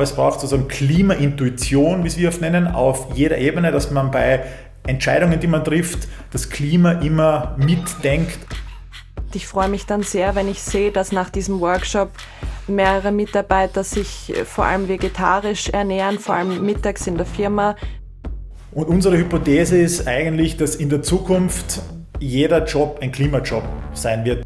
Es braucht sozusagen Klimaintuition, wie wir es nennen, auf jeder Ebene, dass man bei Entscheidungen, die man trifft, das Klima immer mitdenkt. Ich freue mich dann sehr, wenn ich sehe, dass nach diesem Workshop mehrere Mitarbeiter sich vor allem vegetarisch ernähren, vor allem mittags in der Firma. Und unsere Hypothese ist eigentlich, dass in der Zukunft jeder Job ein Klimajob sein wird.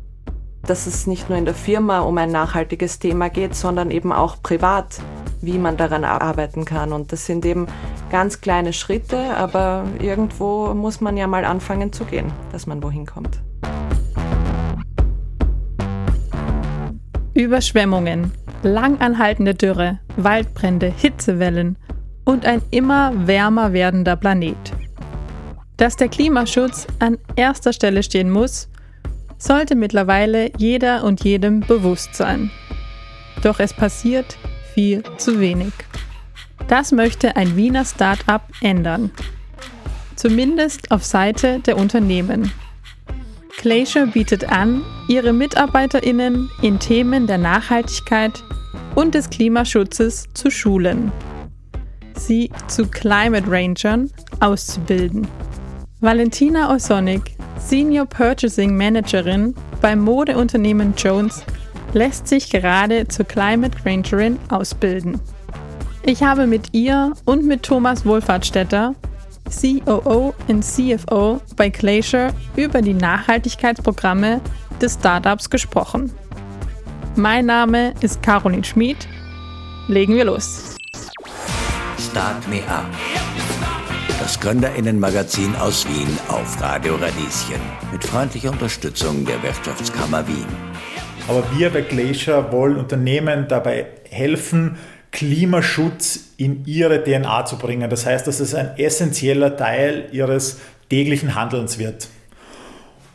Dass es nicht nur in der Firma um ein nachhaltiges Thema geht, sondern eben auch privat wie man daran arbeiten kann. Und das sind eben ganz kleine Schritte, aber irgendwo muss man ja mal anfangen zu gehen, dass man wohin kommt. Überschwemmungen, langanhaltende Dürre, Waldbrände, Hitzewellen und ein immer wärmer werdender Planet. Dass der Klimaschutz an erster Stelle stehen muss, sollte mittlerweile jeder und jedem bewusst sein. Doch es passiert viel zu wenig. Das möchte ein Wiener Start-up ändern. Zumindest auf Seite der Unternehmen. Glacier bietet an, ihre MitarbeiterInnen in Themen der Nachhaltigkeit und des Klimaschutzes zu schulen. Sie zu Climate Rangern auszubilden. Valentina Osonik, Senior Purchasing Managerin beim Modeunternehmen Jones, lässt sich gerade zur Climate Rangerin ausbilden. Ich habe mit ihr und mit Thomas Wohlfahrtstätter, COO und CFO bei Glacier, über die Nachhaltigkeitsprogramme des Startups gesprochen. Mein Name ist Caroline Schmid. Legen wir los. Start Me Up. Das Gründerinnenmagazin aus Wien auf Radio Radieschen. Mit freundlicher Unterstützung der Wirtschaftskammer Wien. Aber wir bei Glacier wollen Unternehmen dabei helfen, Klimaschutz in ihre DNA zu bringen. Das heißt, dass es ein essentieller Teil ihres täglichen Handelns wird.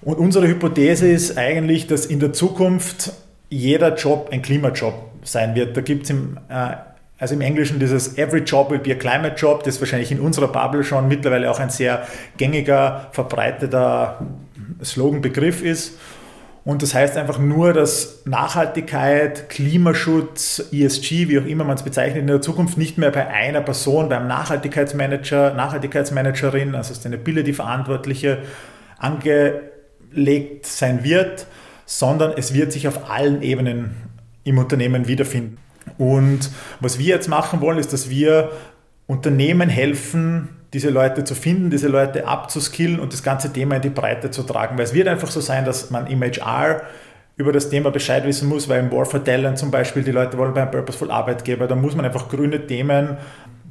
Und unsere Hypothese ist eigentlich, dass in der Zukunft jeder Job ein Klimajob sein wird. Da gibt es im, äh, also im Englischen dieses Every Job will be a Climate Job, das wahrscheinlich in unserer Bubble schon mittlerweile auch ein sehr gängiger, verbreiteter Sloganbegriff ist. Und das heißt einfach nur, dass Nachhaltigkeit, Klimaschutz, ESG, wie auch immer man es bezeichnet, in der Zukunft nicht mehr bei einer Person, beim Nachhaltigkeitsmanager, Nachhaltigkeitsmanagerin, also Sustainability-Verantwortliche, angelegt sein wird, sondern es wird sich auf allen Ebenen im Unternehmen wiederfinden. Und was wir jetzt machen wollen, ist, dass wir Unternehmen helfen, diese Leute zu finden, diese Leute abzuskillen und das ganze Thema in die Breite zu tragen. Weil es wird einfach so sein, dass man im HR über das Thema Bescheid wissen muss, weil im War for Talent zum Beispiel die Leute wollen beim Purposeful Arbeitgeber, da muss man einfach grüne Themen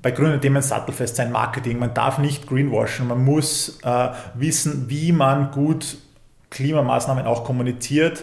bei grünen Themen sattelfest sein, Marketing. Man darf nicht greenwashen, man muss äh, wissen, wie man gut Klimamaßnahmen auch kommuniziert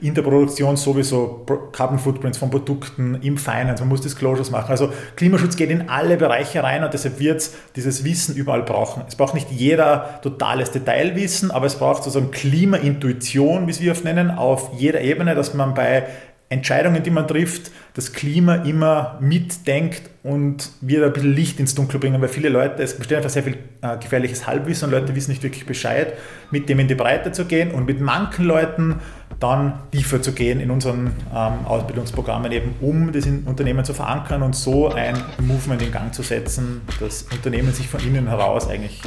in der Produktion sowieso Carbon Footprints von Produkten, im Finance, man muss Disclosures machen. Also Klimaschutz geht in alle Bereiche rein und deshalb wird es dieses Wissen überall brauchen. Es braucht nicht jeder totales Detailwissen, aber es braucht sozusagen Klimaintuition, wie wir es nennen, auf jeder Ebene, dass man bei Entscheidungen, die man trifft, das Klima immer mitdenkt und wir ein bisschen Licht ins Dunkel bringen, weil viele Leute, es besteht einfach sehr viel äh, gefährliches Halbwissen und Leute wissen nicht wirklich Bescheid, mit dem in die Breite zu gehen und mit manchen Leuten dann tiefer zu gehen in unseren ähm, Ausbildungsprogrammen eben, um das in Unternehmen zu verankern und so ein Movement in Gang zu setzen, dass Unternehmen sich von innen heraus eigentlich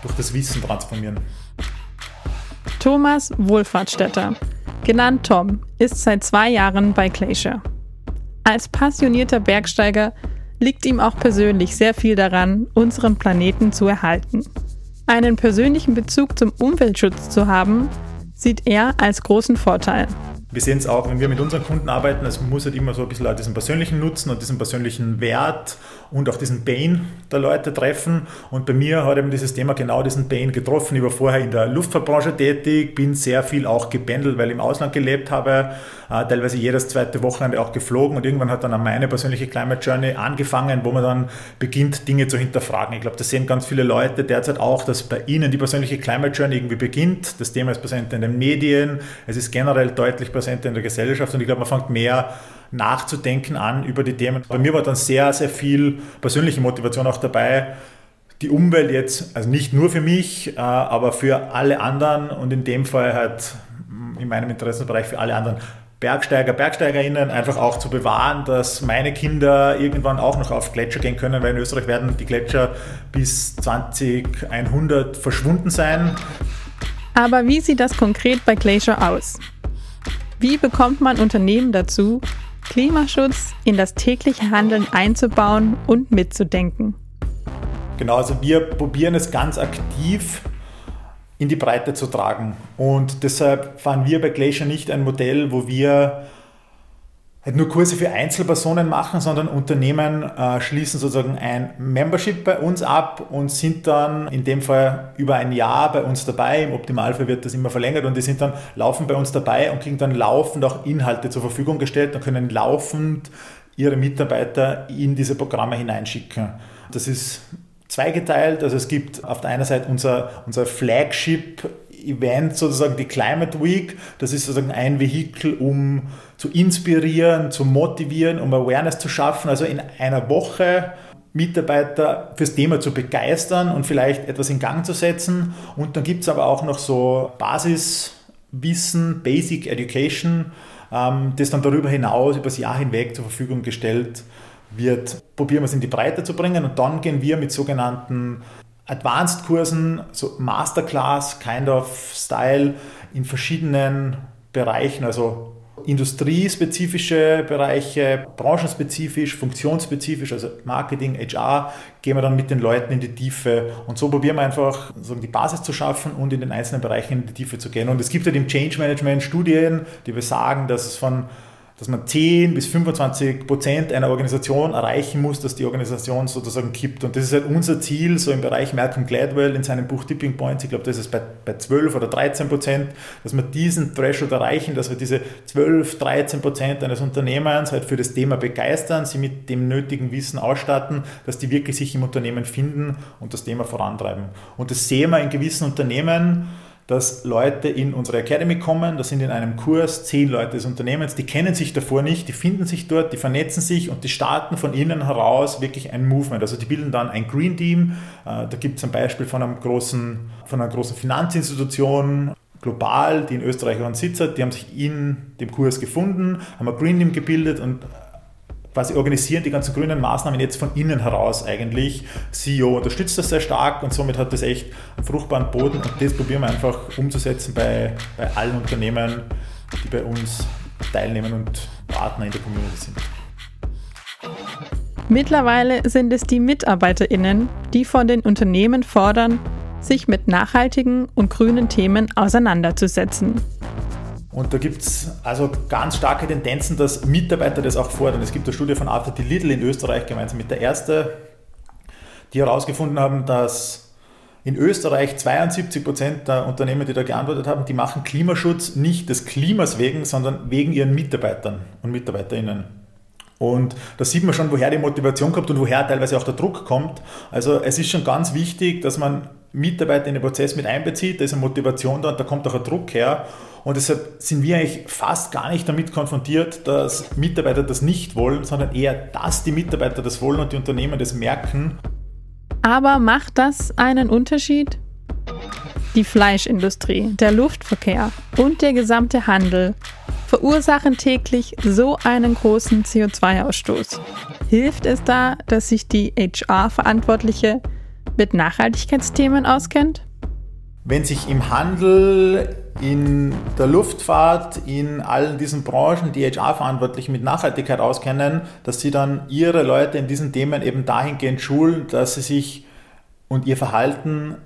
durch das Wissen transformieren. Thomas Wohlfahrtstätter genannt Tom, ist seit zwei Jahren bei Glacier. Als passionierter Bergsteiger liegt ihm auch persönlich sehr viel daran, unseren Planeten zu erhalten. Einen persönlichen Bezug zum Umweltschutz zu haben, sieht er als großen Vorteil. Wir sehen es auch, wenn wir mit unseren Kunden arbeiten, es muss halt immer so ein bisschen diesen persönlichen Nutzen und diesen persönlichen Wert und auch diesen Pain der Leute treffen. Und bei mir hat eben dieses Thema genau diesen Pain getroffen. Ich war vorher in der Luftfahrtbranche tätig, bin sehr viel auch gependelt, weil ich im Ausland gelebt habe, äh, teilweise jedes zweite Wochenende auch geflogen und irgendwann hat dann meine persönliche Climate Journey angefangen, wo man dann beginnt, Dinge zu hinterfragen. Ich glaube, das sehen ganz viele Leute derzeit auch, dass bei ihnen die persönliche Climate Journey irgendwie beginnt. Das Thema ist präsent in den Medien, es ist generell deutlich präsent in der Gesellschaft und ich glaube, man fängt mehr nachzudenken an über die Themen. Bei mir war dann sehr, sehr viel persönliche Motivation auch dabei, die Umwelt jetzt, also nicht nur für mich, äh, aber für alle anderen und in dem Fall halt in meinem Interessenbereich für alle anderen Bergsteiger, Bergsteigerinnen einfach auch zu bewahren, dass meine Kinder irgendwann auch noch auf Gletscher gehen können, weil in Österreich werden die Gletscher bis 2100 verschwunden sein. Aber wie sieht das konkret bei Glacier aus? Wie bekommt man Unternehmen dazu, Klimaschutz in das tägliche Handeln einzubauen und mitzudenken? Genau, also wir probieren es ganz aktiv in die Breite zu tragen. Und deshalb fahren wir bei Glacier nicht ein Modell, wo wir halt nur Kurse für Einzelpersonen machen, sondern Unternehmen äh, schließen sozusagen ein Membership bei uns ab und sind dann in dem Fall über ein Jahr bei uns dabei. Im Optimalfall wird das immer verlängert und die sind dann laufen bei uns dabei und kriegen dann laufend auch Inhalte zur Verfügung gestellt und können laufend ihre Mitarbeiter in diese Programme hineinschicken. Das ist zweigeteilt. Also es gibt auf der einen Seite unser, unser Flagship Event, sozusagen die Climate Week. Das ist sozusagen ein Vehikel, um zu inspirieren, zu motivieren, um Awareness zu schaffen. Also in einer Woche Mitarbeiter fürs Thema zu begeistern und vielleicht etwas in Gang zu setzen. Und dann gibt es aber auch noch so Basiswissen, Basic Education, ähm, das dann darüber hinaus über das Jahr hinweg zur Verfügung gestellt wird, probieren wir es in die Breite zu bringen und dann gehen wir mit sogenannten Advanced-Kursen, so Masterclass, kind of Style in verschiedenen Bereichen, also industriespezifische Bereiche, branchenspezifisch, funktionsspezifisch, also Marketing, HR, gehen wir dann mit den Leuten in die Tiefe und so probieren wir einfach so die Basis zu schaffen und in den einzelnen Bereichen in die Tiefe zu gehen. Und es gibt ja halt im Change Management Studien, die besagen, dass es von dass man 10 bis 25 Prozent einer Organisation erreichen muss, dass die Organisation sozusagen kippt. Und das ist halt unser Ziel, so im Bereich Malcolm Gladwell in seinem Buch Tipping Points, ich glaube, das ist bei, bei 12 oder 13 Prozent, dass wir diesen Threshold erreichen, dass wir diese 12, 13 Prozent eines Unternehmens halt für das Thema begeistern, sie mit dem nötigen Wissen ausstatten, dass die wirklich sich im Unternehmen finden und das Thema vorantreiben. Und das sehen wir in gewissen Unternehmen, dass Leute in unsere Academy kommen, das sind in einem Kurs zehn Leute des Unternehmens, die kennen sich davor nicht, die finden sich dort, die vernetzen sich und die starten von innen heraus wirklich ein Movement. Also die bilden dann ein Green Team. Äh, da gibt es ein Beispiel von, einem großen, von einer großen Finanzinstitution, global, die in Österreich einen Sitz hat, die haben sich in dem Kurs gefunden, haben ein Green Team gebildet und quasi organisieren die ganzen grünen Maßnahmen jetzt von innen heraus eigentlich. CEO unterstützt das sehr stark und somit hat das echt einen fruchtbaren Boden und das probieren wir einfach umzusetzen bei, bei allen Unternehmen, die bei uns teilnehmen und Partner in der Community sind. Mittlerweile sind es die MitarbeiterInnen, die von den Unternehmen fordern, sich mit nachhaltigen und grünen Themen auseinanderzusetzen. Und da gibt es also ganz starke Tendenzen, dass Mitarbeiter das auch fordern. Es gibt eine Studie von Arthur D. Little in Österreich gemeinsam mit der Erste, die herausgefunden haben, dass in Österreich 72 Prozent der Unternehmen, die da geantwortet haben, die machen Klimaschutz nicht des Klimas wegen, sondern wegen ihren Mitarbeitern und Mitarbeiterinnen. Und da sieht man schon, woher die Motivation kommt und woher teilweise auch der Druck kommt. Also es ist schon ganz wichtig, dass man Mitarbeiter in den Prozess mit einbezieht, da ist eine Motivation da und da kommt auch ein Druck her. Und deshalb sind wir eigentlich fast gar nicht damit konfrontiert, dass Mitarbeiter das nicht wollen, sondern eher, dass die Mitarbeiter das wollen und die Unternehmen das merken. Aber macht das einen Unterschied? Die Fleischindustrie, der Luftverkehr und der gesamte Handel verursachen täglich so einen großen CO2-Ausstoß. Hilft es da, dass sich die HR-Verantwortliche mit Nachhaltigkeitsthemen auskennt? Wenn sich im Handel, in der Luftfahrt, in allen diesen Branchen die HR-Verantwortlichen mit Nachhaltigkeit auskennen, dass sie dann ihre Leute in diesen Themen eben dahingehend schulen, dass sie sich und ihr Verhalten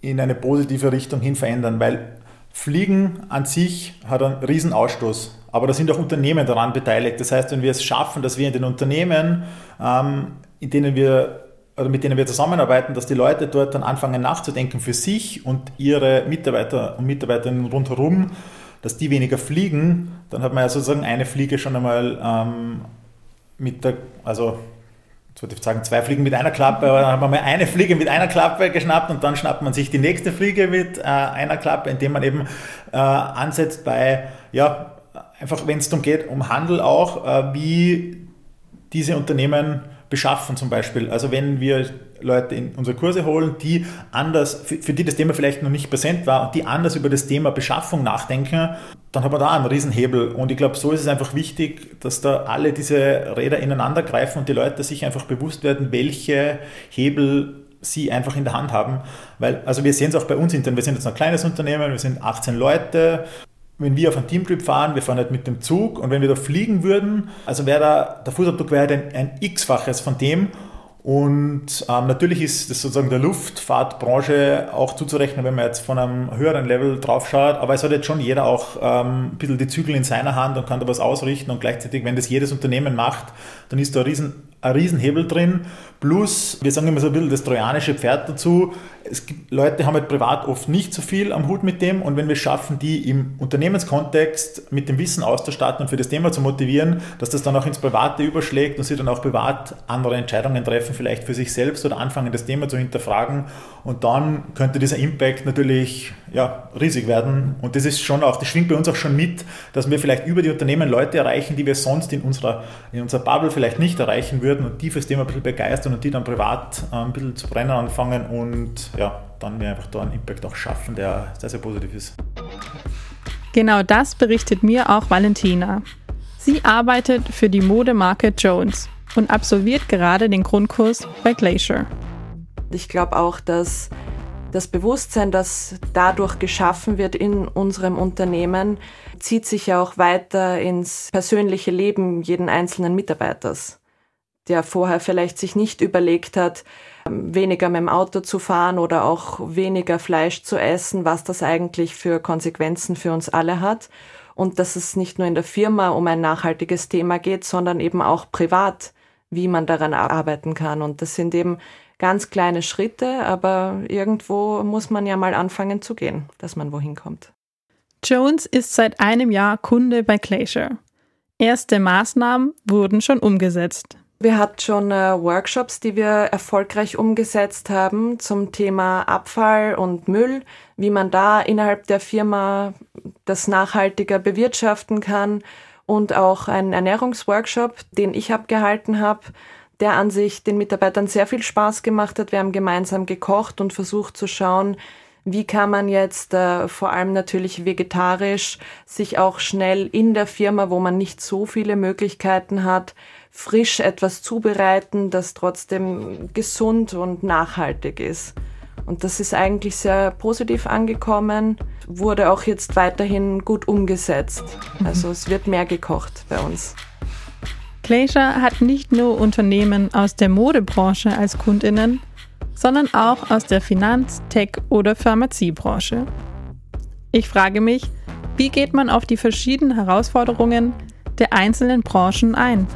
in eine positive Richtung hin verändern, weil Fliegen an sich hat einen riesen Ausstoß, aber da sind auch Unternehmen daran beteiligt. Das heißt, wenn wir es schaffen, dass wir in den Unternehmen, ähm, in denen wir oder mit denen wir zusammenarbeiten, dass die Leute dort dann anfangen nachzudenken für sich und ihre Mitarbeiter und Mitarbeiterinnen rundherum, dass die weniger fliegen, dann hat man ja sozusagen eine Fliege schon einmal ähm, mit der, also jetzt würde ich sagen, zwei Fliegen mit einer Klappe, aber dann hat man mal eine Fliege mit einer Klappe geschnappt und dann schnappt man sich die nächste Fliege mit äh, einer Klappe, indem man eben äh, ansetzt bei, ja, einfach wenn es darum geht, um Handel auch, äh, wie diese Unternehmen beschaffen zum Beispiel. Also wenn wir Leute in unsere Kurse holen, die anders, für, für, die das Thema vielleicht noch nicht präsent war und die anders über das Thema Beschaffung nachdenken, dann hat man da einen Riesenhebel. Und ich glaube, so ist es einfach wichtig, dass da alle diese Räder ineinander greifen und die Leute sich einfach bewusst werden, welche Hebel sie einfach in der Hand haben. Weil, also wir sehen es auch bei uns intern, wir sind jetzt ein kleines Unternehmen, wir sind 18 Leute. Wenn wir auf einen Teamtrip fahren, wir fahren halt mit dem Zug und wenn wir da fliegen würden, also wäre da, der Fußabdruck wäre ein, ein x-faches von dem und ähm, natürlich ist das sozusagen der Luftfahrtbranche auch zuzurechnen, wenn man jetzt von einem höheren Level drauf schaut. Aber es hat jetzt schon jeder auch ähm, ein bisschen die Zügel in seiner Hand und kann da was ausrichten. Und gleichzeitig, wenn das jedes Unternehmen macht, dann ist da ein, Riesen, ein Riesenhebel drin. Plus, wir sagen immer so ein bisschen das trojanische Pferd dazu. Es gibt Leute, haben halt privat oft nicht so viel am Hut mit dem und wenn wir es schaffen, die im Unternehmenskontext mit dem Wissen auszustatten und für das Thema zu motivieren, dass das dann auch ins Private überschlägt und sie dann auch privat andere Entscheidungen treffen, vielleicht für sich selbst oder anfangen, das Thema zu hinterfragen und dann könnte dieser Impact natürlich ja, riesig werden und das ist schon auch, das schwingt bei uns auch schon mit, dass wir vielleicht über die Unternehmen Leute erreichen, die wir sonst in unserer, in unserer Bubble vielleicht nicht erreichen würden und die fürs Thema ein bisschen begeistern und die dann privat äh, ein bisschen zu brennen anfangen und ja, dann wir einfach da einen Impact auch schaffen, der sehr, sehr positiv ist. Genau das berichtet mir auch Valentina. Sie arbeitet für die Modemarke Jones und absolviert gerade den Grundkurs bei Glacier. Ich glaube auch, dass das Bewusstsein, das dadurch geschaffen wird in unserem Unternehmen, zieht sich ja auch weiter ins persönliche Leben jeden einzelnen Mitarbeiters der vorher vielleicht sich nicht überlegt hat, ähm, weniger mit dem Auto zu fahren oder auch weniger Fleisch zu essen, was das eigentlich für Konsequenzen für uns alle hat. Und dass es nicht nur in der Firma um ein nachhaltiges Thema geht, sondern eben auch privat, wie man daran arbeiten kann. Und das sind eben ganz kleine Schritte, aber irgendwo muss man ja mal anfangen zu gehen, dass man wohin kommt. Jones ist seit einem Jahr Kunde bei Glacier. Erste Maßnahmen wurden schon umgesetzt. Wir hatten schon äh, Workshops, die wir erfolgreich umgesetzt haben zum Thema Abfall und Müll, wie man da innerhalb der Firma das nachhaltiger bewirtschaften kann und auch ein Ernährungsworkshop, den ich abgehalten habe, der an sich den Mitarbeitern sehr viel Spaß gemacht hat. Wir haben gemeinsam gekocht und versucht zu schauen, wie kann man jetzt äh, vor allem natürlich vegetarisch sich auch schnell in der Firma, wo man nicht so viele Möglichkeiten hat, frisch etwas zubereiten, das trotzdem gesund und nachhaltig ist. Und das ist eigentlich sehr positiv angekommen, wurde auch jetzt weiterhin gut umgesetzt. Also es wird mehr gekocht bei uns. Glacier hat nicht nur Unternehmen aus der Modebranche als Kundinnen, sondern auch aus der Finanz-, Tech- oder Pharmaziebranche. Ich frage mich, wie geht man auf die verschiedenen Herausforderungen der einzelnen Branchen ein?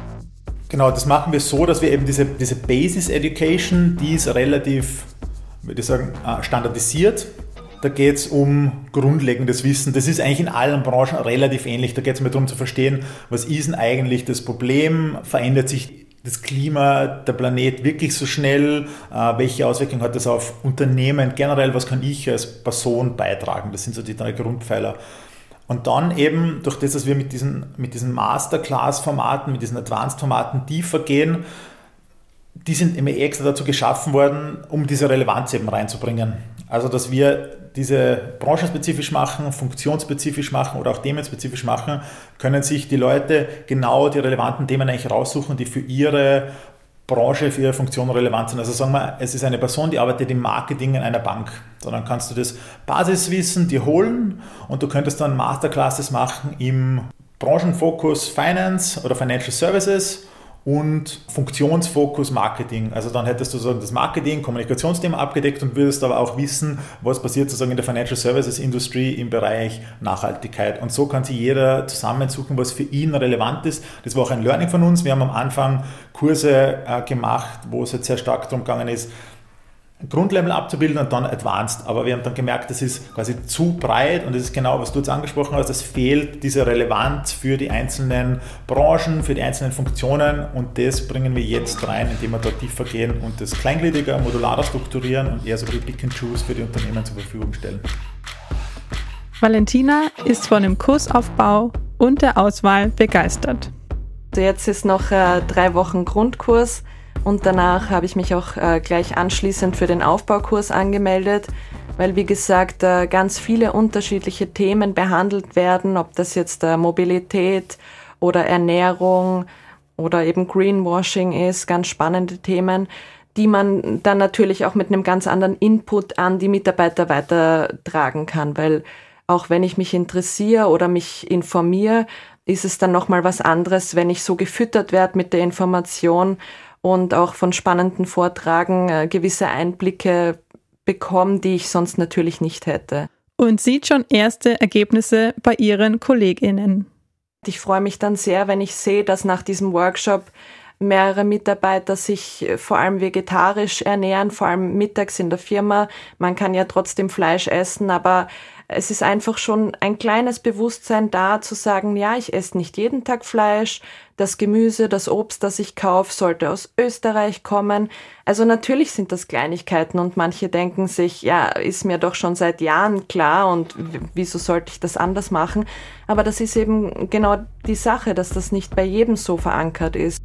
Genau, das machen wir so, dass wir eben diese, diese Basis Education, die ist relativ, würde ich sagen, äh, standardisiert. Da geht es um grundlegendes Wissen. Das ist eigentlich in allen Branchen relativ ähnlich. Da geht es mir darum zu verstehen, was ist denn eigentlich das Problem? Verändert sich das Klima, der Planet wirklich so schnell? Äh, welche Auswirkungen hat das auf Unternehmen generell? Was kann ich als Person beitragen? Das sind so die drei Grundpfeiler. Und dann eben, durch das, dass wir mit diesen, mit diesen Masterclass-Formaten, mit diesen Advanced-Formaten tiefer gehen, die sind immer extra dazu geschaffen worden, um diese Relevanz eben reinzubringen. Also, dass wir diese branchenspezifisch machen, funktionsspezifisch machen oder auch themenspezifisch machen, können sich die Leute genau die relevanten Themen eigentlich raussuchen, die für ihre Branche für ihre Funktion relevant sind. Also sagen wir, es ist eine Person, die arbeitet im Marketing in einer Bank. So, dann kannst du das Basiswissen dir holen und du könntest dann Masterclasses machen im Branchenfokus Finance oder Financial Services und Funktionsfokus Marketing. Also dann hättest du sozusagen das Marketing, Kommunikationsthema abgedeckt und würdest aber auch wissen, was passiert sozusagen in der Financial Services Industry im Bereich Nachhaltigkeit. Und so kann sich jeder zusammensuchen, was für ihn relevant ist. Das war auch ein Learning von uns. Wir haben am Anfang Kurse äh, gemacht, wo es jetzt sehr stark darum gegangen ist, Grundlevel abzubilden und dann Advanced. Aber wir haben dann gemerkt, das ist quasi zu breit und das ist genau, was du jetzt angesprochen hast, es fehlt diese Relevanz für die einzelnen Branchen, für die einzelnen Funktionen und das bringen wir jetzt rein, indem wir dort tiefer gehen und das kleingliedriger, modularer strukturieren und eher so die Pick and Choose für die Unternehmen zur Verfügung stellen. Valentina ist von dem Kursaufbau und der Auswahl begeistert. Jetzt ist noch äh, drei Wochen Grundkurs und danach habe ich mich auch äh, gleich anschließend für den Aufbaukurs angemeldet. weil wie gesagt ganz viele unterschiedliche Themen behandelt werden, ob das jetzt Mobilität oder Ernährung oder eben Greenwashing ist, ganz spannende Themen, die man dann natürlich auch mit einem ganz anderen Input an die Mitarbeiter weitertragen kann, weil auch wenn ich mich interessiere oder mich informiere, ist es dann nochmal was anderes, wenn ich so gefüttert werde mit der Information und auch von spannenden Vortragen äh, gewisse Einblicke bekomme, die ich sonst natürlich nicht hätte. Und sieht schon erste Ergebnisse bei Ihren Kolleginnen. Ich freue mich dann sehr, wenn ich sehe, dass nach diesem Workshop mehrere Mitarbeiter sich äh, vor allem vegetarisch ernähren, vor allem mittags in der Firma. Man kann ja trotzdem Fleisch essen, aber es ist einfach schon ein kleines Bewusstsein da zu sagen, ja, ich esse nicht jeden Tag Fleisch, das Gemüse, das Obst, das ich kaufe, sollte aus Österreich kommen. Also natürlich sind das Kleinigkeiten und manche denken sich, ja, ist mir doch schon seit Jahren klar und wieso sollte ich das anders machen? Aber das ist eben genau die Sache, dass das nicht bei jedem so verankert ist.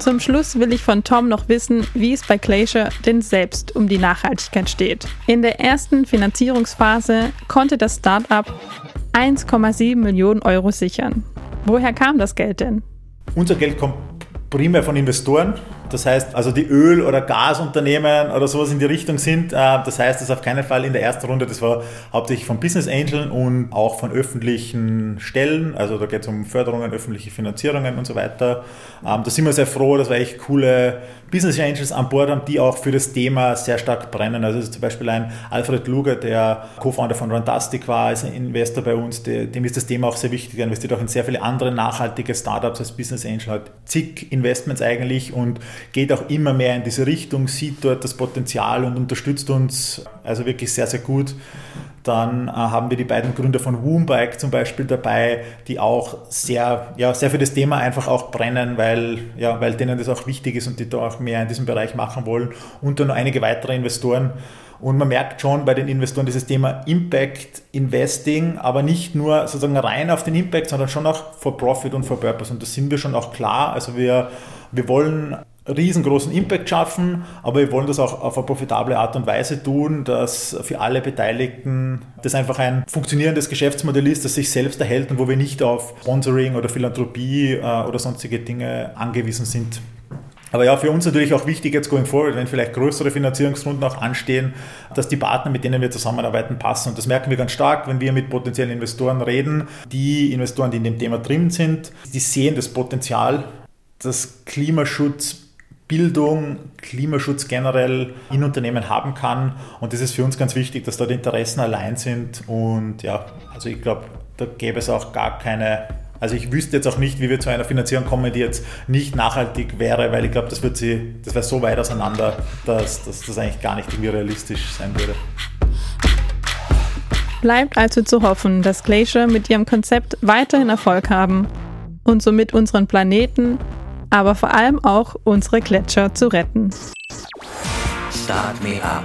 Zum Schluss will ich von Tom noch wissen, wie es bei Glacier denn selbst um die Nachhaltigkeit steht. In der ersten Finanzierungsphase konnte das Startup 1,7 Millionen Euro sichern. Woher kam das Geld denn? Unser Geld kommt primär von Investoren. Das heißt, also die Öl- oder Gasunternehmen oder sowas in die Richtung sind. Äh, das heißt, das auf keinen Fall in der ersten Runde, das war hauptsächlich von Business Angeln und auch von öffentlichen Stellen. Also da geht es um Förderungen, öffentliche Finanzierungen und so weiter. Ähm, da sind wir sehr froh, dass wir echt coole Business Angels an Bord haben, die auch für das Thema sehr stark brennen. Also zum Beispiel ein Alfred Luger, der Co-Founder von Runtastic war, ist ein Investor bei uns, dem ist das Thema auch sehr wichtig. Er investiert auch in sehr viele andere nachhaltige Startups als Business Angel, hat zig Investments eigentlich und geht auch immer mehr in diese Richtung, sieht dort das Potenzial und unterstützt uns also wirklich sehr, sehr gut. Dann äh, haben wir die beiden Gründer von Woombike zum Beispiel dabei, die auch sehr, ja, sehr für das Thema einfach auch brennen, weil, ja, weil denen das auch wichtig ist und die da auch mehr in diesem Bereich machen wollen. Und dann noch einige weitere Investoren. Und man merkt schon bei den Investoren dieses Thema Impact Investing, aber nicht nur sozusagen rein auf den Impact, sondern schon auch for Profit und for Purpose. Und da sind wir schon auch klar. Also wir, wir wollen riesengroßen Impact schaffen, aber wir wollen das auch auf eine profitable Art und Weise tun, dass für alle Beteiligten das einfach ein funktionierendes Geschäftsmodell ist, das sich selbst erhält und wo wir nicht auf Sponsoring oder Philanthropie äh, oder sonstige Dinge angewiesen sind. Aber ja, für uns natürlich auch wichtig jetzt going forward, wenn vielleicht größere Finanzierungsrunden auch anstehen, dass die Partner, mit denen wir zusammenarbeiten, passen. Und das merken wir ganz stark, wenn wir mit potenziellen Investoren reden. Die Investoren, die in dem Thema drin sind, die sehen das Potenzial, dass Klimaschutz Bildung, Klimaschutz generell in Unternehmen haben kann. Und das ist für uns ganz wichtig, dass da die Interessen allein sind. Und ja, also ich glaube, da gäbe es auch gar keine also ich wüsste jetzt auch nicht, wie wir zu einer Finanzierung kommen, die jetzt nicht nachhaltig wäre, weil ich glaube, das wird sie, das wäre so weit auseinander, dass, dass das eigentlich gar nicht irgendwie realistisch sein würde. Bleibt also zu hoffen, dass Glacier mit ihrem Konzept weiterhin Erfolg haben und somit unseren Planeten aber vor allem auch unsere Gletscher zu retten. Start Me Up.